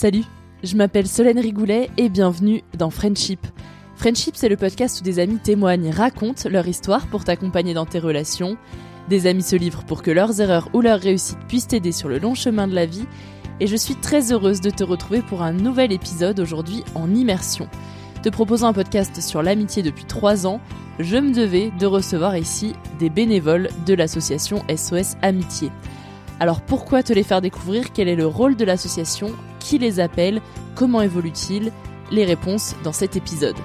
Salut, je m'appelle Solène Rigoulet et bienvenue dans Friendship. Friendship, c'est le podcast où des amis témoignent, racontent leur histoire pour t'accompagner dans tes relations. Des amis se livrent pour que leurs erreurs ou leurs réussites puissent t'aider sur le long chemin de la vie. Et je suis très heureuse de te retrouver pour un nouvel épisode aujourd'hui en immersion. Te proposant un podcast sur l'amitié depuis 3 ans, je me devais de recevoir ici des bénévoles de l'association SOS Amitié. Alors pourquoi te les faire découvrir? Quel est le rôle de l'association? Qui les appelle Comment évolue-t-il Les réponses dans cet épisode.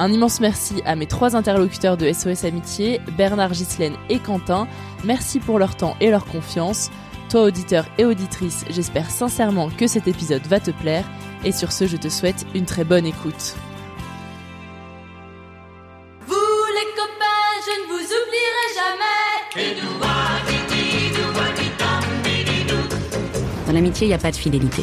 Un immense merci à mes trois interlocuteurs de SOS Amitié, Bernard Gislaine et Quentin. Merci pour leur temps et leur confiance. Toi auditeur et auditrice, j'espère sincèrement que cet épisode va te plaire. Et sur ce, je te souhaite une très bonne écoute. Vous les copains, je ne vous oublierai jamais. Dans l'amitié, il n'y a pas de fidélité.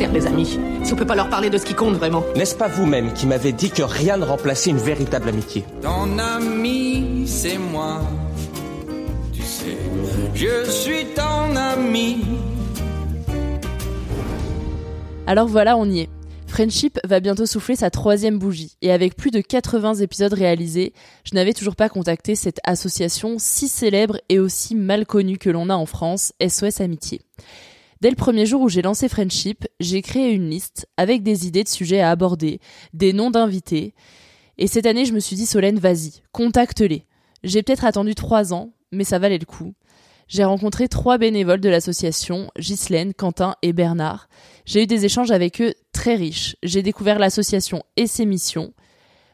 sert les amis Si on peut pas leur parler de ce qui compte vraiment N'est-ce pas vous-même qui m'avez dit que rien ne remplaçait une véritable amitié Ton ami, c'est moi. Tu sais, je suis ton ami. Alors voilà, on y est. Friendship va bientôt souffler sa troisième bougie, et avec plus de 80 épisodes réalisés, je n'avais toujours pas contacté cette association si célèbre et aussi mal connue que l'on a en France, SOS Amitié. Dès le premier jour où j'ai lancé Friendship, j'ai créé une liste avec des idées de sujets à aborder, des noms d'invités, et cette année je me suis dit Solène, vas-y, contacte-les. J'ai peut-être attendu trois ans, mais ça valait le coup. J'ai rencontré trois bénévoles de l'association, Ghislaine, Quentin et Bernard. J'ai eu des échanges avec eux très riches. J'ai découvert l'association et ses missions.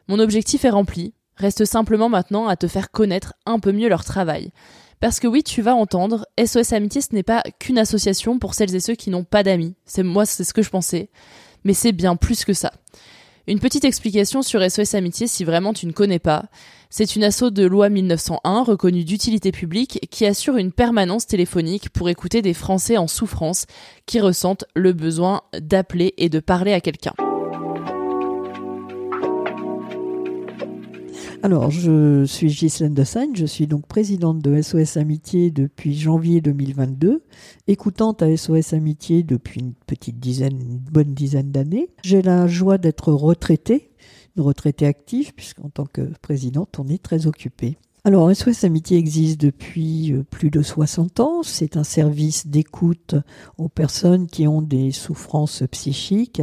Mon objectif est rempli. Reste simplement maintenant à te faire connaître un peu mieux leur travail. Parce que oui, tu vas entendre, SOS Amitié, ce n'est pas qu'une association pour celles et ceux qui n'ont pas d'amis. C'est moi, c'est ce que je pensais. Mais c'est bien plus que ça. Une petite explication sur SOS Amitié si vraiment tu ne connais pas. C'est une asso de loi 1901 reconnue d'utilité publique qui assure une permanence téléphonique pour écouter des Français en souffrance qui ressentent le besoin d'appeler et de parler à quelqu'un. Alors, je suis Ghislaine Dessagne, je suis donc présidente de SOS Amitié depuis janvier 2022, écoutante à SOS Amitié depuis une petite dizaine, une bonne dizaine d'années. J'ai la joie d'être retraitée, une retraitée active, puisqu'en tant que présidente, on est très occupé. Alors, SOS Amitié existe depuis euh, plus de 60 ans. C'est un service d'écoute aux personnes qui ont des souffrances psychiques.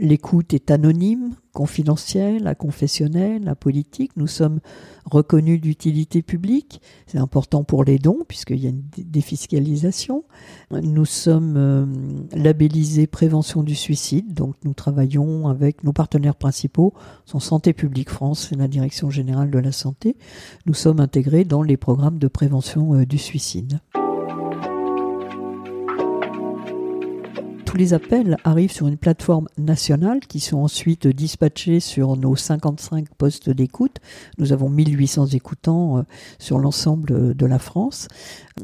L'écoute est anonyme, confidentielle, inconfessionnelle, politique. Nous sommes reconnus d'utilité publique. C'est important pour les dons puisqu'il y a une défiscalisation. Nous sommes euh, labellisés prévention du suicide. Donc nous travaillons avec nos partenaires principaux, sont Santé publique France et la Direction générale de la santé. Nous sommes intégrés dans les programmes de prévention euh, du suicide. Tous les appels arrivent sur une plateforme nationale qui sont ensuite dispatchés sur nos 55 postes d'écoute. Nous avons 1800 écoutants euh, sur l'ensemble de la France.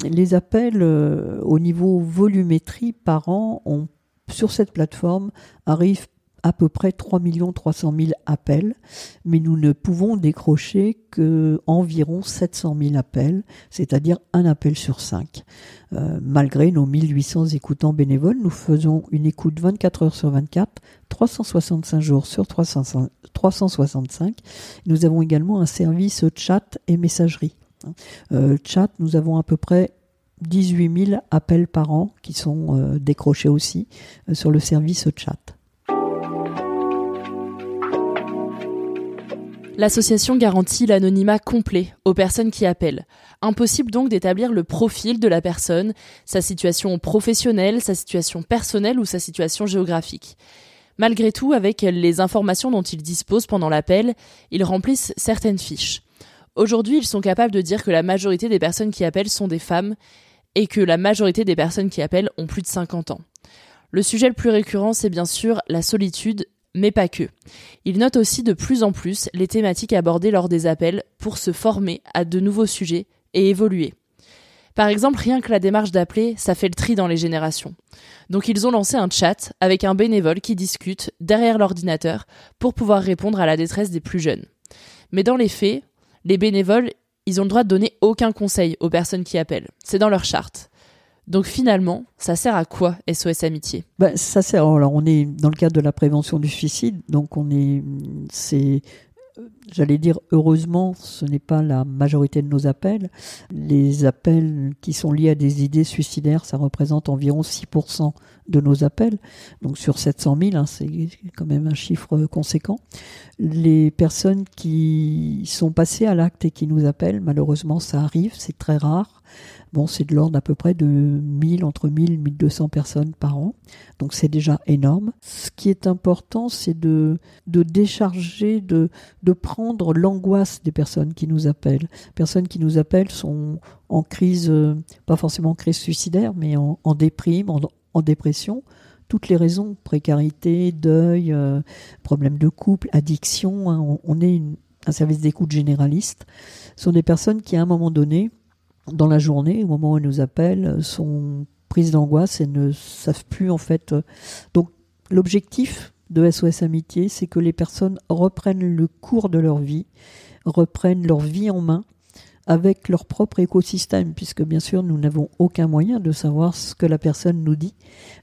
Les appels euh, au niveau volumétrie par an ont, sur cette plateforme arrivent à peu près 3 300 000 appels, mais nous ne pouvons décrocher que environ 700 000 appels, c'est-à-dire un appel sur cinq. Euh, malgré nos 1800 écoutants bénévoles, nous faisons une écoute 24 heures sur 24, 365 jours sur 365. Nous avons également un service chat et messagerie. Euh, chat, nous avons à peu près 18 000 appels par an qui sont euh, décrochés aussi sur le service chat. L'association garantit l'anonymat complet aux personnes qui appellent. Impossible donc d'établir le profil de la personne, sa situation professionnelle, sa situation personnelle ou sa situation géographique. Malgré tout, avec les informations dont ils disposent pendant l'appel, ils remplissent certaines fiches. Aujourd'hui, ils sont capables de dire que la majorité des personnes qui appellent sont des femmes et que la majorité des personnes qui appellent ont plus de 50 ans. Le sujet le plus récurrent, c'est bien sûr la solitude mais pas que. Il note aussi de plus en plus les thématiques abordées lors des appels pour se former à de nouveaux sujets et évoluer. Par exemple, rien que la démarche d'appeler, ça fait le tri dans les générations. Donc ils ont lancé un chat avec un bénévole qui discute derrière l'ordinateur pour pouvoir répondre à la détresse des plus jeunes. Mais dans les faits, les bénévoles, ils ont le droit de donner aucun conseil aux personnes qui appellent. C'est dans leur charte. Donc finalement, ça sert à quoi SOS Amitié? Ben, Ça sert. Alors on est dans le cadre de la prévention du suicide, donc on est, c'est, j'allais dire heureusement, ce n'est pas la majorité de nos appels. Les appels qui sont liés à des idées suicidaires, ça représente environ 6% de nos appels. Donc sur 700 000, hein, c'est quand même un chiffre conséquent. Les personnes qui sont passées à l'acte et qui nous appellent, malheureusement, ça arrive, c'est très rare. Bon, c'est de l'ordre à peu près de 1000, entre 1000 et 1200 personnes par an. Donc c'est déjà énorme. Ce qui est important, c'est de, de décharger, de, de prendre l'angoisse des personnes qui nous appellent. Les personnes qui nous appellent sont en crise, euh, pas forcément en crise suicidaire, mais en, déprime, en, dépression toutes les raisons, précarité, deuil, euh, problèmes de couple, addiction, hein. on, est un service d'écoute généraliste, sont des personnes qui à un moment donné dans la journée, au moment où elles nous appellent, sont prises d'angoisse et ne savent plus en fait. Donc l'objectif de SOS Amitié, c'est que les personnes reprennent le cours de leur vie, reprennent leur vie en main avec leur propre écosystème, puisque bien sûr nous n'avons aucun moyen de savoir ce que la personne nous dit,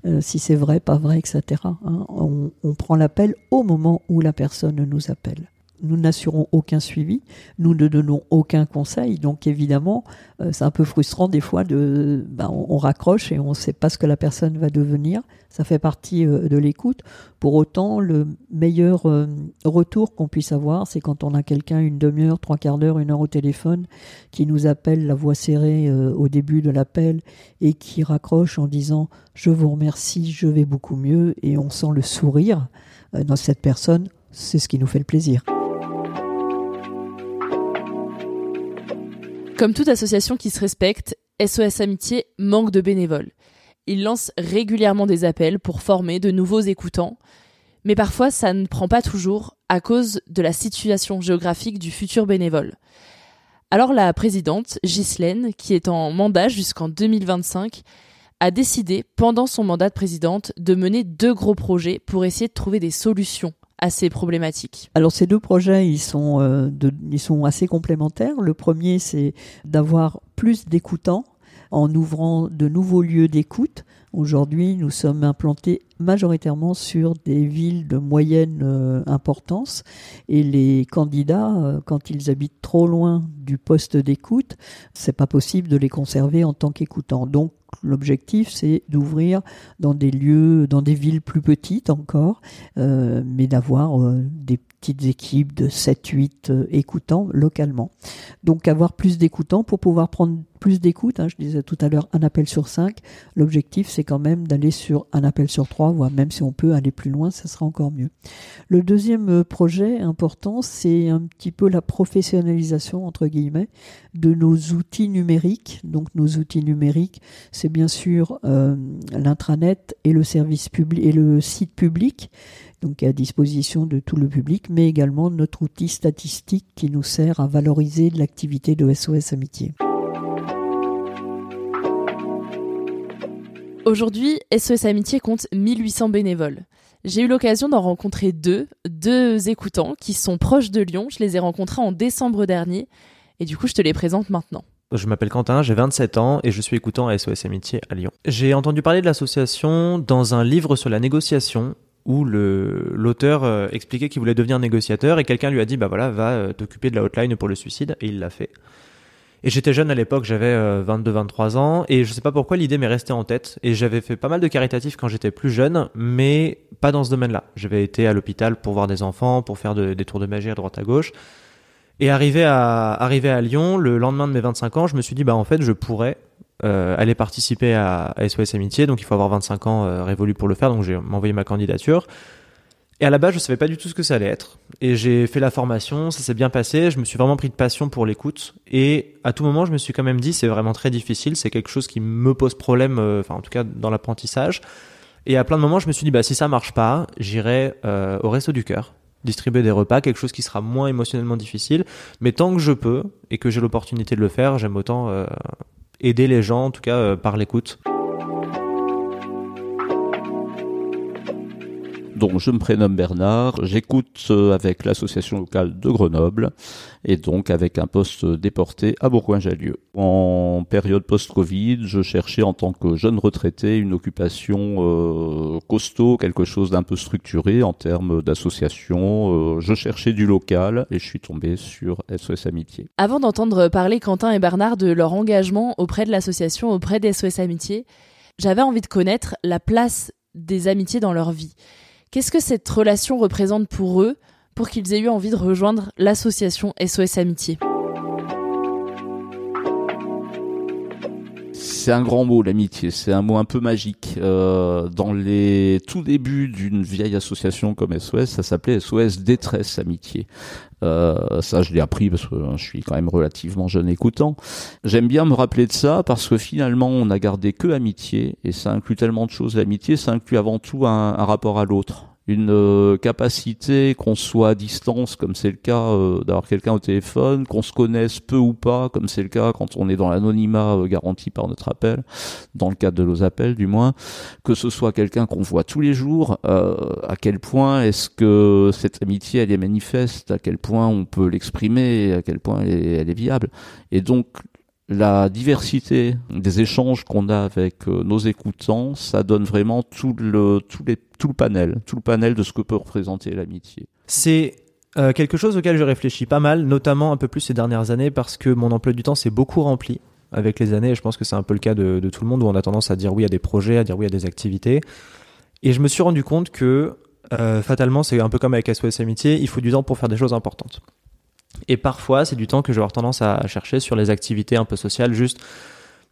euh, si c'est vrai, pas vrai, etc. Hein. on prend l'appel au moment où la personne nous appelle nous n'assurons aucun suivi, nous ne donnons aucun conseil. Donc évidemment, euh, c'est un peu frustrant des fois de, ben, on, raccroche et on ne sait pas ce que la personne va devenir. Ça fait partie euh, de l'écoute. Pour autant, le meilleur euh, retour qu'on puisse avoir, c'est quand on a quelqu'un une demi-heure, trois quarts d'heure, une heure au téléphone, qui nous appelle la voix serrée au début de l'appel et qui raccroche en disant je vous remercie, je vais beaucoup mieux et on sent le sourire dans cette personne. C'est ce qui nous fait le plaisir. Comme toute association qui se respecte, SOS Amitié manque de bénévoles. Il lance régulièrement des appels pour former de nouveaux écoutants, mais parfois ça ne prend pas toujours à cause de la situation géographique du futur bénévole. Alors la présidente, Ghislaine, qui est en mandat jusqu'en 2025, a décidé, pendant son mandat de présidente, de mener deux gros projets pour essayer de trouver des solutions assez problématiques. Alors ces deux projets, ils sont, euh, ils sont assez complémentaires. Le premier, c'est d'avoir plus d'écoutants en ouvrant de nouveaux lieux d'écoute. Aujourd'hui, nous sommes implantés majoritairement sur des villes de moyenne euh, importance et les candidats, euh, quand ils habitent trop loin du poste d'écoute, c'est pas possible de les conserver en tant qu'écoutants. Donc l'objectif, c'est d'ouvrir dans des lieux, dans des villes plus petites encore, euh, mais d'avoir des petites équipes de 7-8 écoutants localement. Donc avoir plus d'écoutants pour pouvoir prendre plus d'écoute. Hein, je disais tout à l'heure un appel sur 5. L'objectif, c'est quand même d'aller sur un appel sur 3, voire même si on peut aller plus loin, ça sera encore mieux. Le deuxième euh, projet important, c'est un petit peu la professionnalisation, entre guillemets, de nos outils numériques. Donc nos outils numériques, c'est bien sûr euh, l'intranet et le service public et le site public donc à disposition de tout le public, mais également notre outil statistique qui nous sert à valoriser l'activité de SOS Amitié. Aujourd'hui, SOS Amitié compte 1800 bénévoles. J'ai eu l'occasion d'en rencontrer deux, deux écoutants qui sont proches de Lyon. Je les ai rencontrés en décembre dernier et du coup, je te les présente maintenant. Je m'appelle Quentin, j'ai 27 ans et je suis écoutant à SOS Amitié à Lyon. J'ai entendu parler de l'association dans un livre sur la négociation où l'auteur euh, expliquait qu'il voulait devenir négociateur et quelqu'un lui a dit bah voilà va euh, t'occuper de la hotline pour le suicide et il l'a fait. Et j'étais jeune à l'époque, j'avais 22-23 euh, ans, et je sais pas pourquoi l'idée m'est restée en tête. Et j'avais fait pas mal de caritatifs quand j'étais plus jeune, mais pas dans ce domaine-là. J'avais été à l'hôpital pour voir des enfants, pour faire des tours de magie à droite à gauche. Et arrivé à, arrivé à Lyon, le lendemain de mes 25 ans, je me suis dit, bah en fait, je pourrais euh, aller participer à, SOS Amitié, donc il faut avoir 25 ans euh, révolu pour le faire, donc j'ai envoyé ma candidature. Et à la base, je savais pas du tout ce que ça allait être. Et j'ai fait la formation, ça s'est bien passé. Je me suis vraiment pris de passion pour l'écoute. Et à tout moment, je me suis quand même dit, c'est vraiment très difficile. C'est quelque chose qui me pose problème, euh, enfin, en tout cas, dans l'apprentissage. Et à plein de moments, je me suis dit, bah, si ça marche pas, j'irai euh, au resto du cœur, distribuer des repas, quelque chose qui sera moins émotionnellement difficile. Mais tant que je peux et que j'ai l'opportunité de le faire, j'aime autant euh, aider les gens, en tout cas, par l'écoute. Donc je me prénomme Bernard, j'écoute euh, avec l'association locale de Grenoble et donc avec un poste déporté à Bourgoin-Jallieu. En période post-Covid, je cherchais en tant que jeune retraité une occupation euh, costaud, quelque chose d'un peu structuré en termes d'association. Euh, je cherchais du local et je suis tombé sur SOS Amitié. Avant d'entendre parler Quentin et Bernard de leur engagement auprès de l'association, auprès d'SOS Amitié, j'avais envie de connaître la place des amitiés dans leur vie. Qu'est-ce que cette relation représente pour eux pour qu'ils aient eu envie de rejoindre l'association SOS Amitié? C'est un grand mot, l'amitié. C'est un mot un peu magique. Euh, dans les tout débuts d'une vieille association comme SOS, ça s'appelait SOS Détresse Amitié. Euh, ça, je l'ai appris parce que je suis quand même relativement jeune écoutant. J'aime bien me rappeler de ça parce que finalement, on a gardé que amitié et ça inclut tellement de choses. L'amitié, ça inclut avant tout un rapport à l'autre une euh, capacité qu'on soit à distance, comme c'est le cas euh, d'avoir quelqu'un au téléphone, qu'on se connaisse peu ou pas, comme c'est le cas quand on est dans l'anonymat euh, garanti par notre appel, dans le cadre de nos appels du moins, que ce soit quelqu'un qu'on voit tous les jours, à quel point est-ce que cette amitié elle est manifeste, à quel point on peut l'exprimer, à quel point elle est viable. Et donc la diversité des échanges qu'on a avec euh, nos écoutants, ça donne vraiment tout le, panel, de ce que peut représenter l'amitié. C'est euh, quelque chose auquel je réfléchis pas mal, notamment un peu plus ces dernières années, parce que mon emploi du temps s'est beaucoup rempli avec les années, et je pense que c'est un peu le cas de, de, tout le monde, où on a tendance à dire oui à des projets, à dire oui à des activités. Et je me suis rendu compte que, euh, fatalement, c'est un peu comme avec SOS Amitié, il faut du temps pour faire des choses importantes. Et parfois, c'est du temps que je vais avoir tendance à chercher sur les activités un peu sociales, juste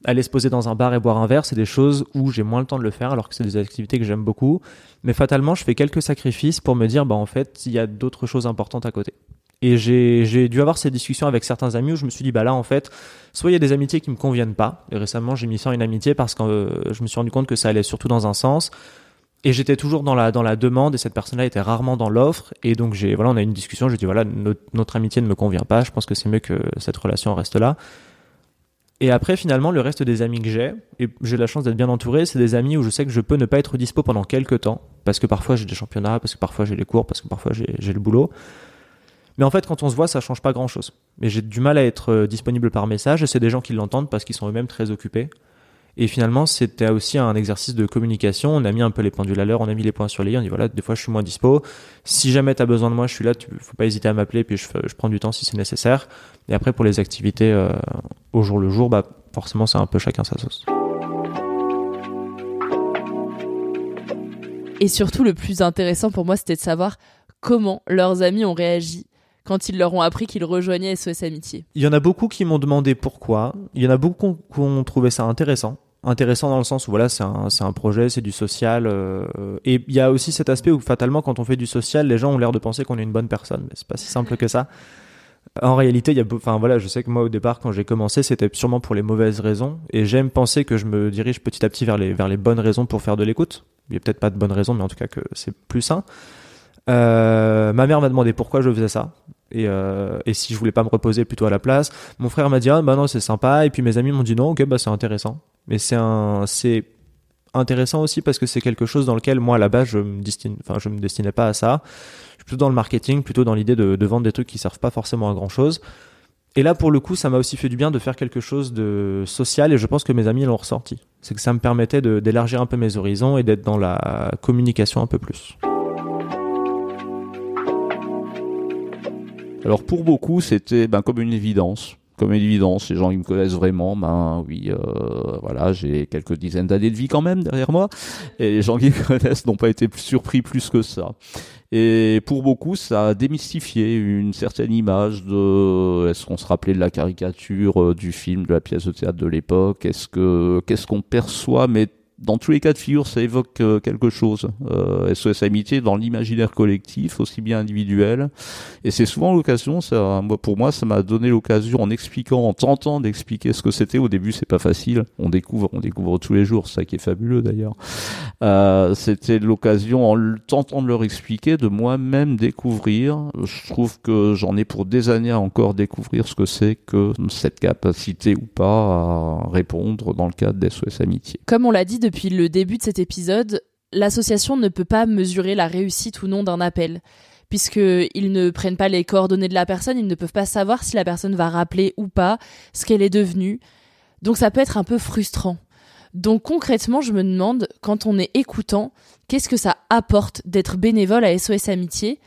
aller se poser dans un bar et boire un verre, c'est des choses où j'ai moins le temps de le faire, alors que c'est des activités que j'aime beaucoup. Mais fatalement, je fais quelques sacrifices pour me dire, bah en fait, il y a d'autres choses importantes à côté. Et j'ai dû avoir ces discussions avec certains amis où je me suis dit, bah là, en fait, soit il y a des amitiés qui me conviennent pas. Et récemment, j'ai mis ça en une amitié parce que euh, je me suis rendu compte que ça allait surtout dans un sens et j'étais toujours dans la dans la demande et cette personne-là était rarement dans l'offre. Et donc j'ai voilà on a eu une discussion. Je dis voilà notre, notre, amitié ne me convient pas. Je pense que c'est mieux que cette relation reste là. Et après finalement le reste des amis que j'ai et j'ai la chance d'être bien entouré c'est des amis où je sais que je peux ne pas être dispo pendant quelques temps. Parce que parfois j'ai des championnats parce que parfois j'ai les cours parce que parfois j'ai le boulot. Mais en fait quand on se voit ça change pas grand chose mais j'ai du mal à être euh, disponible par message et c'est des gens qui l'entendent parce qu'ils sont eux-mêmes très occupés Et finalement, c'était aussi un exercice de communication. On a mis un peu les pendules à l'heure, on a mis les points sur les i. On dit voilà, des fois je suis moins dispo. Si jamais tu as besoin de moi, je suis là. Tu faut pas hésiter à m'appeler, puis je, je, prends du temps si c'est nécessaire. Et après, pour les activités euh, au jour le jour, bah forcément, c'est un peu chacun sa sauce. Et surtout, le plus intéressant pour moi, c'était de savoir comment leurs amis ont réagi quand ils leur ont appris qu'ils rejoignaient SOS Amitié. Il y en a beaucoup qui m'ont demandé pourquoi. Il y en a beaucoup qui ont trouvé ça intéressant intéressant dans le sens où voilà c'est un, un projet c'est du social euh, et il y a aussi cet aspect où fatalement quand on fait du social les gens ont l'air de penser qu'on est une bonne personne mais c'est pas si simple que ça en réalité il y a enfin voilà je sais que moi au départ quand j'ai commencé c'était sûrement pour les mauvaises raisons et j'aime penser que je me dirige petit à petit vers les vers les bonnes raisons pour faire de l'écoute il y a peut-être pas de bonnes raisons mais en tout cas que c'est plus sain euh, ma mère m'a demandé pourquoi je faisais ça et, euh, et si je voulais pas me reposer plutôt à la place. Mon frère m'a dit ah bah non c'est sympa et puis mes amis m'ont dit non ok bah c'est intéressant. Mais c'est intéressant aussi parce que c'est quelque chose dans lequel moi à la base je me me destinais pas à ça. Je suis plutôt dans le marketing, plutôt dans l'idée de, vendre des trucs qui servent pas forcément à grand chose. Et là, pour le coup, ça m'a aussi fait du bien de faire quelque chose de social et je pense que mes amis l'ont ressenti. C'est que ça me permettait d'élargir un peu mes horizons et d'être dans la communication un peu plus. Alors pour beaucoup, c'était ben, comme une évidence. Comme évidence, les gens qui me connaissent vraiment, ben oui, euh, voilà, j'ai quelques dizaines d'années de vie quand même derrière moi, et les gens qui me connaissent n'ont pas été surpris plus que ça. Et pour beaucoup, ça a démystifié une certaine image de est-ce qu'on se rappelait de la caricature euh, du film, de la pièce de théâtre de l'époque, est-ce que qu'est-ce qu'on perçoit, mais dans tous les cas de figure, ça évoque euh, quelque chose. Euh, SOS Amitié dans l'imaginaire collectif, aussi bien individuel. Et c'est souvent l'occasion, pour moi, ça m'a donné l'occasion en expliquant, en tentant d'expliquer ce que c'était. Au début, c'est pas facile. On découvre, on découvre tous les jours, ça qui est fabuleux d'ailleurs. Euh, c'était l'occasion, en tentant de leur expliquer, de moi-même découvrir. Je trouve que j'en ai pour des années à encore découvrir ce que c'est que cette capacité ou pas à répondre dans le cadre d'SOS Amitié. Comme on l'a dit depuis le début de cet épisode, l'association ne peut pas mesurer la réussite ou non d'un appel. Puisqu'ils ne prennent pas les coordonnées de la personne, ils ne peuvent pas savoir si la personne va rappeler ou pas ce qu'elle est devenue. Donc ça peut être un peu frustrant. Donc concrètement, je me demande, quand on est écoutant, qu'est-ce que ça apporte d'être bénévole à SOS Amitié?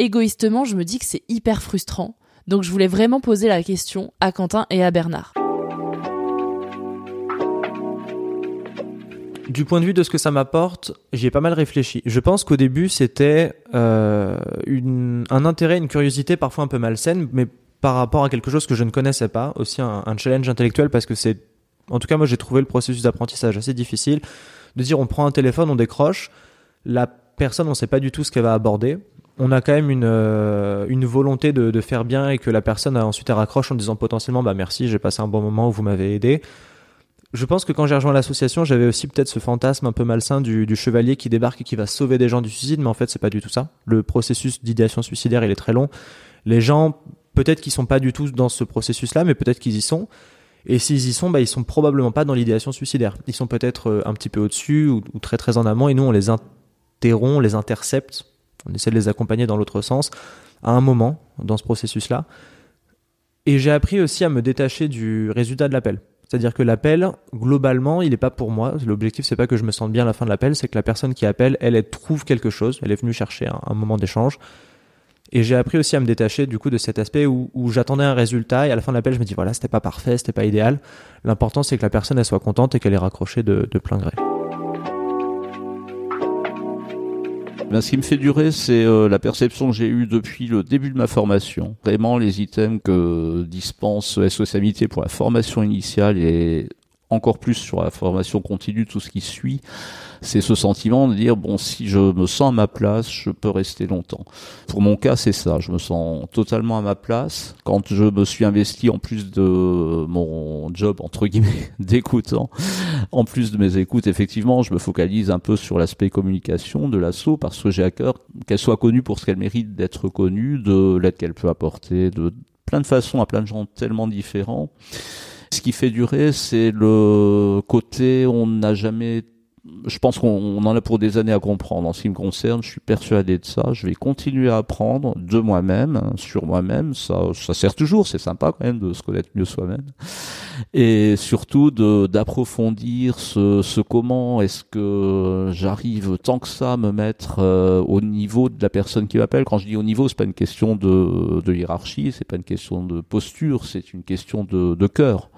Égoïstement, je me dis que c'est hyper frustrant. Donc je voulais vraiment poser la question à Quentin et à Bernard. Du point de vue de ce que ça m'apporte, j'y ai pas mal réfléchi. Je pense qu'au début, c'était euh, un intérêt, une curiosité parfois un peu malsaine, mais par rapport à quelque chose que je ne connaissais pas, aussi un, challenge intellectuel parce que c'est, en tout cas moi j'ai trouvé le processus d'apprentissage assez difficile, de dire on prend un téléphone, on décroche, la personne on sait pas du tout ce qu'elle va aborder, on a quand même une, euh, une volonté de, faire bien et que la personne a ensuite elle raccroche en disant potentiellement bah merci j'ai passé un bon moment vous m'avez aidé je pense que quand j'ai rejoint l'association, j'avais aussi peut-être ce fantasme un peu malsain du, du, chevalier qui débarque et qui va sauver des gens du suicide, mais en fait, c'est pas du tout ça. Le processus d'idéation suicidaire, il est très long. Les gens, peut-être qu'ils sont pas du tout dans ce processus-là, mais peut-être qu'ils y sont. Et s'ils y sont, bah, ils sont probablement pas dans l'idéation suicidaire. Ils sont peut-être euh, un petit peu au-dessus ou, ou, très très en amont, et nous, on les interrompt, on les intercepte, on essaie de les accompagner dans l'autre sens à un moment dans ce processus-là. Et j'ai appris aussi à me détacher du résultat de l'appel. C'est-à-dire que l'appel, globalement, il n'est pas pour moi. L'objectif, c'est pas que je me sente bien à la fin de l'appel, c'est que la personne qui appelle, elle, elle trouve quelque chose. Elle est venue chercher un, moment d'échange. Et j'ai appris aussi à me détacher du coup de cet aspect où, j'attendais un résultat et à la fin de l'appel, je me dis voilà, c'était pas parfait, c'était pas idéal. L'important, c'est que la personne, elle soit contente et qu'elle ait raccroché de plein gré. Ben, ce qui me fait durer, c'est euh, la perception que j'ai eue depuis le début de ma formation. Vraiment, les items que dispense SOS Amitié pour la formation initiale et encore plus sur la formation continue, tout ce qui suit, c'est ce sentiment de dire bon si je me sens à ma place, je peux rester longtemps. Pour mon cas, c'est ça, je me sens totalement à ma place. Quand je me suis investi en plus de mon job entre guillemets d'écoutant, en plus de mes écoutes, effectivement, je me focalise un peu sur l'aspect communication de l'assaut parce que j'ai à cœur qu'elle soit connue pour ce qu'elle mérite d'être connue, de l'aide qu'elle peut apporter, de plein de façons à plein de gens tellement différents. Ce qui fait durer, c'est le côté on n'a jamais je pense qu'on en a pour des années à comprendre. En ce qui me concerne, je suis persuadé de ça. Je vais continuer à apprendre de moi-même, hein, sur moi-même. Ça, ça sert toujours. C'est sympa quand même de se connaître mieux soi-même. Et surtout d'approfondir ce, comment est-ce que j'arrive tant que ça à me mettre euh, au niveau de la personne qui m'appelle. Quand je dis au niveau, c'est pas une question de, hiérarchie, c'est pas une question de posture, c'est une question de, de cœur.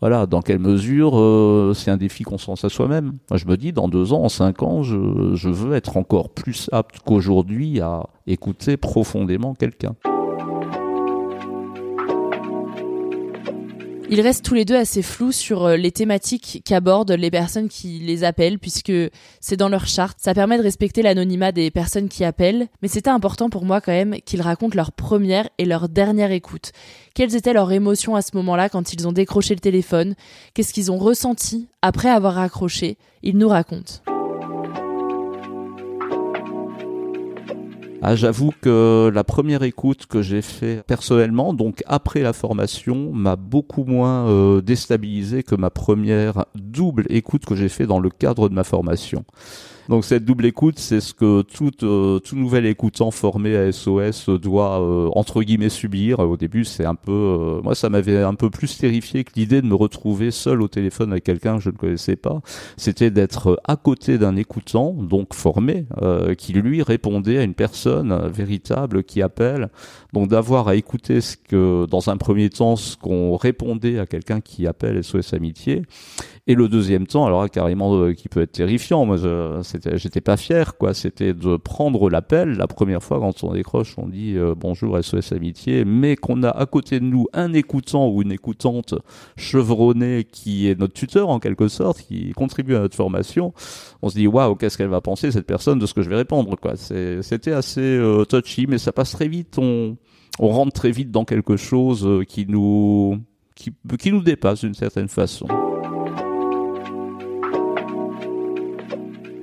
Voilà, dans quelle mesure euh, c'est un défi qu'on se lance à soi-même. Moi, je me dis, dans deux ans, en cinq ans, je, veux être encore plus apte qu'aujourd'hui à écouter profondément quelqu'un. Ils restent tous les deux assez flous sur euh, les thématiques qu'abordent les personnes qui les appellent, puisque c'est dans leur charte. Ça permet de respecter l'anonymat des personnes qui appellent, mais c'était important pour moi quand même qu'ils racontent leur première et leur dernière écoute. Quelles étaient leurs émotions à ce moment-là quand ils ont décroché le téléphone? Qu'est-ce qu'ils ont ressenti après avoir raccroché Ils nous racontent. Ah, j'avoue que la première écoute que j'ai fait personnellement, donc après la formation, m'a beaucoup moins euh, déstabilisé que ma première double écoute que j'ai fait dans le cadre de ma formation. Donc cette double écoute, c'est ce que tout, euh, tout nouvel écoutant formé à SOS doit euh, entre guillemets subir. Au début, c'est un peu, euh, moi, ça m'avait un peu plus terrifié que l'idée de me retrouver seul au téléphone avec quelqu'un que je ne connaissais pas. C'était d'être à côté d'un écoutant, donc formé, qui lui répondait à une personne véritable qui appelle. Donc d'avoir à écouter ce que, dans un premier temps, ce qu'on répondait à quelqu'un qui appelle SOS Amitié et le deuxième temps, alors carrément, euh, qui peut être terrifiant. Moi, j'étais pas fier, quoi. C'était de prendre l'appel. La première fois, quand on décroche, on dit euh, bonjour SOS Amitié, mais qu'on a à côté de nous un écoutant ou une écoutante chevronnée qui est notre tuteur en quelque sorte, qui contribue à notre formation. On se dit waouh, qu'est-ce qu'elle va penser cette personne de ce que je vais répondre, quoi. C'était assez euh, touchy, mais ça passe très vite. On on rentre très vite dans quelque chose qui nous qui, qui nous dépasse d'une certaine façon.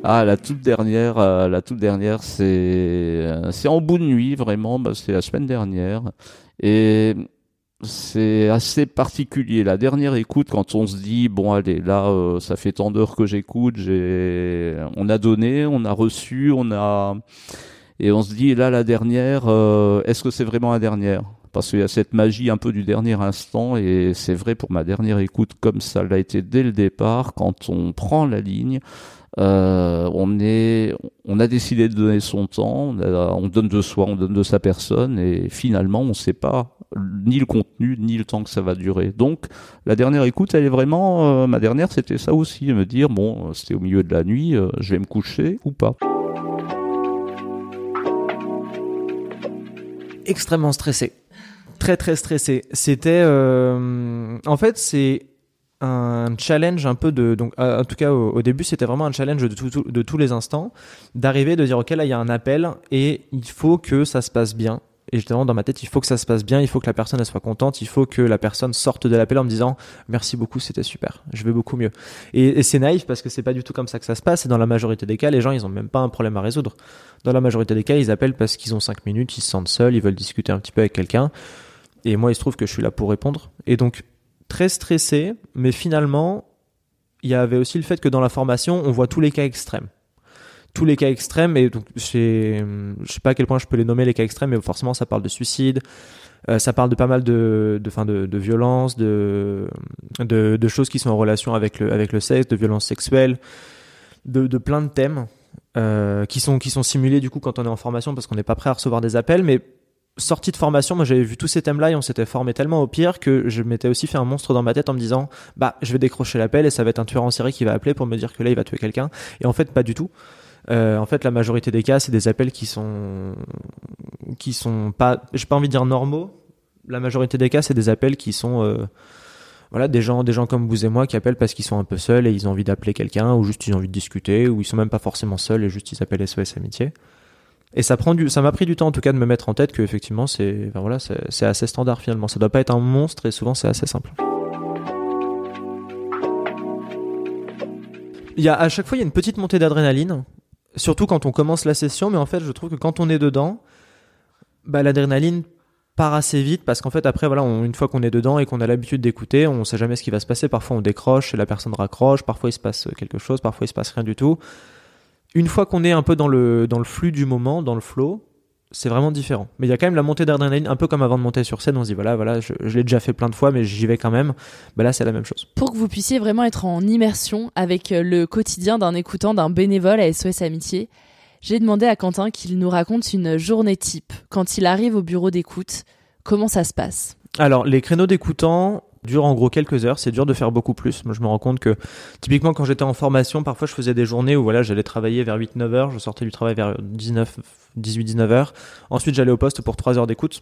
Ah, la toute dernière, euh, la toute dernière, c'est euh, c'est en bout de nuit vraiment. Bah, c'est la semaine dernière et c'est assez particulier. La dernière écoute, quand on se dit bon allez là, euh, ça fait tant d'heures que j'écoute, j'ai, on a donné, on a reçu, on a et on se dit là la dernière, est-ce que c'est vraiment la dernière? Parce qu'il y a cette magie un peu du dernier instant et c'est vrai pour ma dernière écoute comme ça l'a été dès le départ quand on prend la ligne euh, on est, on a décidé de donner son temps, on, donne de soi, on donne de sa personne, et finalement, on ne sait pas ni le contenu ni le temps que ça va durer. Donc, la dernière écoute, elle est vraiment, euh, ma dernière, c'était ça aussi, me dire bon, c'était au milieu de la nuit, euh, je vais me coucher ou pas. Extrêmement stressé, très très stressé. C'était, en fait, c'est un challenge un peu de donc euh, en tout cas au, début c'était vraiment un challenge de, de tous les instants d'arriver de dire ok là il y a un appel et il faut que ça se passe bien. Et justement dans ma tête il faut que ça se passe bien il faut que la personne elle soit contente il faut que la personne sorte de l'appel en me disant merci beaucoup c'était super je vais beaucoup mieux. Et, c'est naïf parce que c'est pas du tout comme ça que ça se passe. Et dans la majorité des cas les gens ils ont même pas un problème à résoudre. Dans la majorité des cas ils appellent parce qu'ils ont cinq minutes ils se sentent seuls ils veulent discuter un petit peu avec quelqu'un. Et moi il se trouve que je suis là pour répondre. Et donc très stressé, mais finalement, il y avait aussi le fait que dans la formation, on voit tous les cas extrêmes. Tous les cas extrêmes, et donc je sais pas à quel point je peux les nommer les cas extrêmes, mais forcément ça parle de suicide, euh, ça parle de pas mal de, fin de, de violences, de, de, choses qui sont en relation avec le, avec le sexe, de violences sexuelles, de, de plein de thèmes euh, qui, sont, qui sont simulés du coup quand on est en formation parce qu'on n'est pas prêt à recevoir des appels, mais sortie de formation, moi j'avais vu tous ces thèmes-là et on s'était formé tellement au pire que je m'étais aussi fait un monstre dans ma tête en me disant bah je vais décrocher l'appel et ça va être un tueur en série qui va appeler pour me dire que là il va tuer quelqu'un et en fait pas du tout. Euh, en fait la majorité des cas c'est des appels qui sont qui sont pas j'ai pas envie de dire normaux. La majorité des cas c'est des appels qui sont euh, voilà des gens des gens comme vous et moi qui appellent parce qu'ils sont un peu seuls et ils ont envie d'appeler quelqu'un ou juste ils ont envie de discuter ou ils sont même pas forcément seuls et juste ils appellent SOS amitié. Et ça prend du, ça m'a pris du temps en tout cas de me mettre en tête que effectivement c'est, enfin voilà, c'est assez standard finalement. Ça doit pas être un monstre et souvent c'est assez simple. Il y a à chaque fois il y a une petite montée d'adrénaline, surtout quand on commence la session, mais en fait je trouve que quand on est dedans, bah l'adrénaline part assez vite parce qu'en fait après voilà une fois qu'on est dedans et qu'on a l'habitude d'écouter on sait jamais ce qui va se passer parfois on décroche et la personne raccroche parfois il se passe quelque chose parfois il se passe rien du tout une fois qu'on est un peu dans le dans le flux du moment dans le flow c'est vraiment différent. Mais il y a quand même la montée d'adrénaline un peu comme avant de monter sur scène on se dit voilà voilà je, je l'ai déjà fait plein de fois mais j'y vais quand même. Bah là c'est la même chose. Pour que vous puissiez vraiment être en immersion avec euh, le quotidien d'un écoutant, d'un bénévole à SOS Amitié, j'ai demandé à Quentin qu'il nous raconte une journée type. Quand il arrive au bureau d'écoute, comment ça se passe? Alors, les créneaux d'écoutants durent en gros quelques heures. C'est dur de faire beaucoup plus. Moi, je me rends compte que, typiquement, quand j'étais en formation, parfois, je faisais des journées où, voilà, j'allais travailler vers 8-9 heures. Je sortais du travail vers 19, 18-19 heures. Ensuite, j'allais au poste pour 3 heures d'écoute.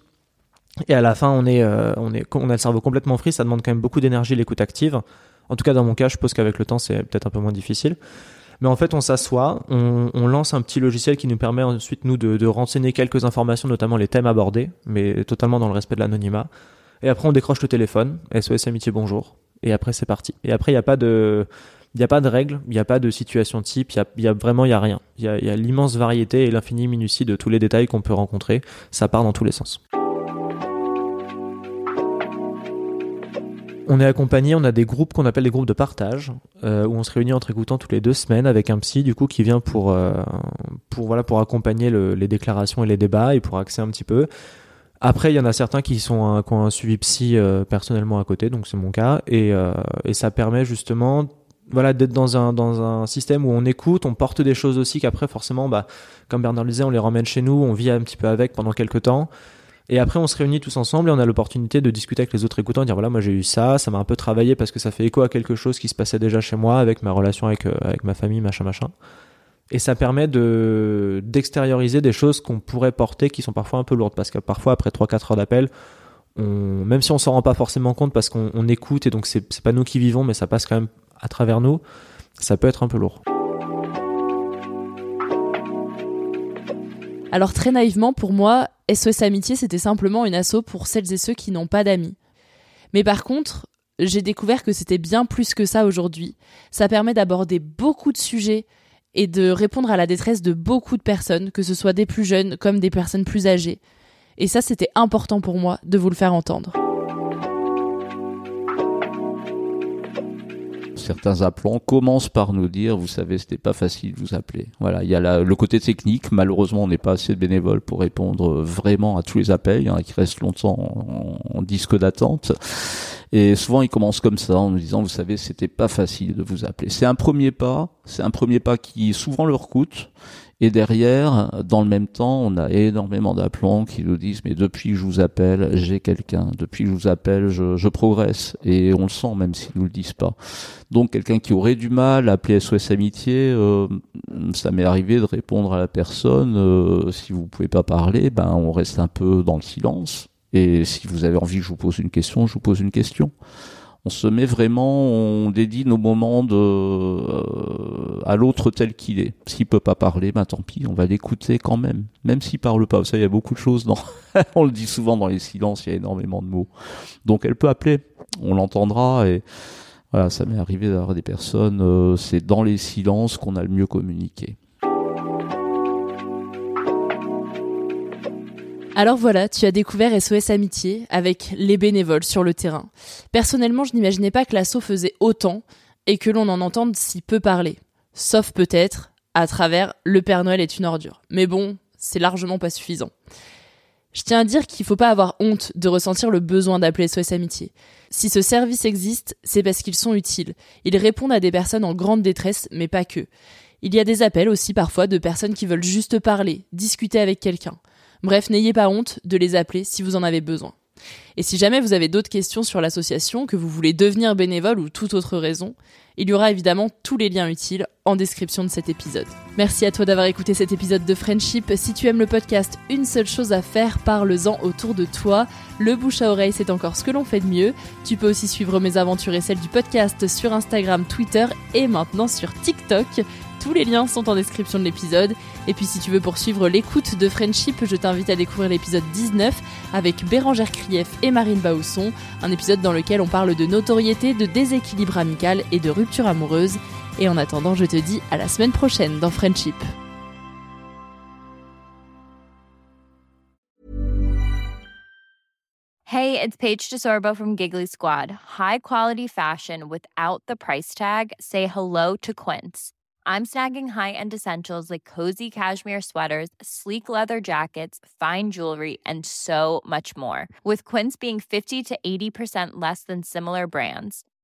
Et à la fin, on est, euh, on est, on a le cerveau complètement free. Ça demande quand même beaucoup d'énergie, l'écoute active. En tout cas, dans mon cas, je suppose qu'avec le temps, c'est peut-être un peu moins difficile. Mais en fait, on s'assoit, on, on lance un petit logiciel qui nous permet ensuite, nous, de, de renseigner quelques informations, notamment les thèmes abordés, mais totalement dans le respect de l'anonymat. Et après, on décroche le téléphone, SOS Amitié Bonjour. Et après, c'est parti. Et après, il n'y a pas de, il a pas de règles, il n'y a pas de situation type, il y a, vraiment, il y a rien. Il y a, l'immense variété et l'infinie minutie de tous les détails qu'on peut rencontrer. Ça part dans tous les sens. On est accompagné, on a des groupes qu'on appelle des groupes de partage, euh, où on se réunit entre écoutants toutes les deux semaines avec un psy du coup qui vient pour euh, pour voilà pour accompagner le- les déclarations et les débats et pour axer un petit peu. Après, il y en a certains qui sont qui ont un suivi psy euh, personnellement à côté, donc c'est mon cas, et, euh, et ça permet justement voilà d'être dans un dans un système où on écoute, on porte des choses aussi qu'après forcément bah comme Bernard le disait, on les ramène chez nous, on vit un petit peu avec pendant quelques temps. Et après, on se réunit tous ensemble et on a l'opportunité de discuter avec les autres écoutants, dire voilà, moi j'ai eu ça, ça m'a un peu travaillé parce que ça fait écho à quelque chose qui se passait déjà chez moi avec ma relation avec, euh, avec ma famille, machin, machin. Et ça permet de d'extérioriser des choses qu'on pourrait porter qui sont parfois un peu lourdes parce que parfois, après 3-4 heures d'appel, même si on s'en rend pas forcément compte parce qu'on on écoute et donc c'est pas nous qui vivons, mais ça passe quand même à travers nous, ça peut être un peu lourd. Alors très naïvement, pour moi, SOS Amitié, c'était simplement une asso pour celles et ceux qui n'ont pas d'amis. Mais par contre, j'ai découvert que c'était bien plus que ça aujourd'hui. Ça permet d'aborder beaucoup de sujets et de répondre à la détresse de beaucoup de personnes, que ce soit des plus jeunes comme des personnes plus âgées. Et ça, c'était important pour moi de vous le faire entendre. Certains appelants commencent par nous dire, vous savez, c'était pas facile de vous appeler. Voilà, il y a le côté technique. Malheureusement, on n'est pas assez de bénévoles pour répondre vraiment à tous les appels. Il y en a qui restent longtemps en disque d'attente. Et souvent, ils commencent comme ça, en nous disant, vous savez, c'était pas facile de vous appeler. C'est un premier pas. C'est un premier pas qui souvent leur coûte. Et derrière, dans le même temps, on a énormément d'appelants qui nous disent mais depuis que je vous appelle, j'ai quelqu'un. Depuis que je vous appelle, je, je progresse. Et on le sent même s'ils nous le disent pas. Donc quelqu'un qui aurait du mal à appeler SOS Amitié, euh, ça m'est arrivé de répondre à la personne euh, si vous pouvez pas parler, ben on reste un peu dans le silence. Et si vous avez envie que je vous pose une question, je vous pose une question on se met vraiment, on dédie nos moments de, euh, à l'autre tel qu'il est. S'il peut pas parler, ben tant pis, on va l'écouter quand même, même s'il parle pas. Ça, il y a beaucoup de choses dans, on le dit souvent dans les silences, il y a énormément de mots. Donc elle peut appeler, on l'entendra et voilà, ça m'est arrivé d'avoir des personnes, euh, c'est dans les silences qu'on a le mieux communiqué. Alors voilà, tu as découvert SOS Amitié avec les bénévoles sur le terrain. Personnellement, je n'imaginais pas que l'assaut faisait autant et que l'on en entende si peu parler. Sauf peut-être à travers Le Père Noël est une ordure. Mais bon, c'est largement pas suffisant. Je tiens à dire qu'il faut pas avoir honte de ressentir le besoin d'appeler SOS Amitié. Si ce service existe, c'est parce qu'ils sont utiles. Ils répondent à des personnes en grande détresse, mais pas que. Il y a des appels aussi parfois de personnes qui veulent juste parler, discuter avec quelqu'un. Bref, n'ayez pas honte de les appeler si vous en avez besoin. Et si jamais vous avez d'autres questions sur l'association, que vous voulez devenir bénévole ou toute autre raison, il y aura évidemment tous les liens utiles en description de cet épisode. Merci à toi d'avoir écouté cet épisode de Friendship. Si tu aimes le podcast, une seule chose à faire, parle-en autour de toi. Le bouche à oreille, c'est encore ce que l'on fait de mieux. Tu peux aussi suivre mes aventures et celles du podcast sur Instagram, Twitter et maintenant sur TikTok. Tous les liens sont en description de l'épisode. Et puis si tu veux poursuivre l'écoute de Friendship, je t'invite à découvrir l'épisode 19 avec Bérangère Krief et Marine Bausson, un épisode dans lequel on parle de notoriété, de déséquilibre amical et de rupture amoureuse. Et en attendant, je te dis à la semaine prochaine dans Friendship. Hey, it's Paige DeSorbo from Giggly Squad. High quality fashion without the price tag. Say hello to Quince. I'm snagging high-end essentials like cozy cashmere sweaters, sleek leather jackets, fine jewelry, and so much more. With Quince being 50 to 80% less than similar brands.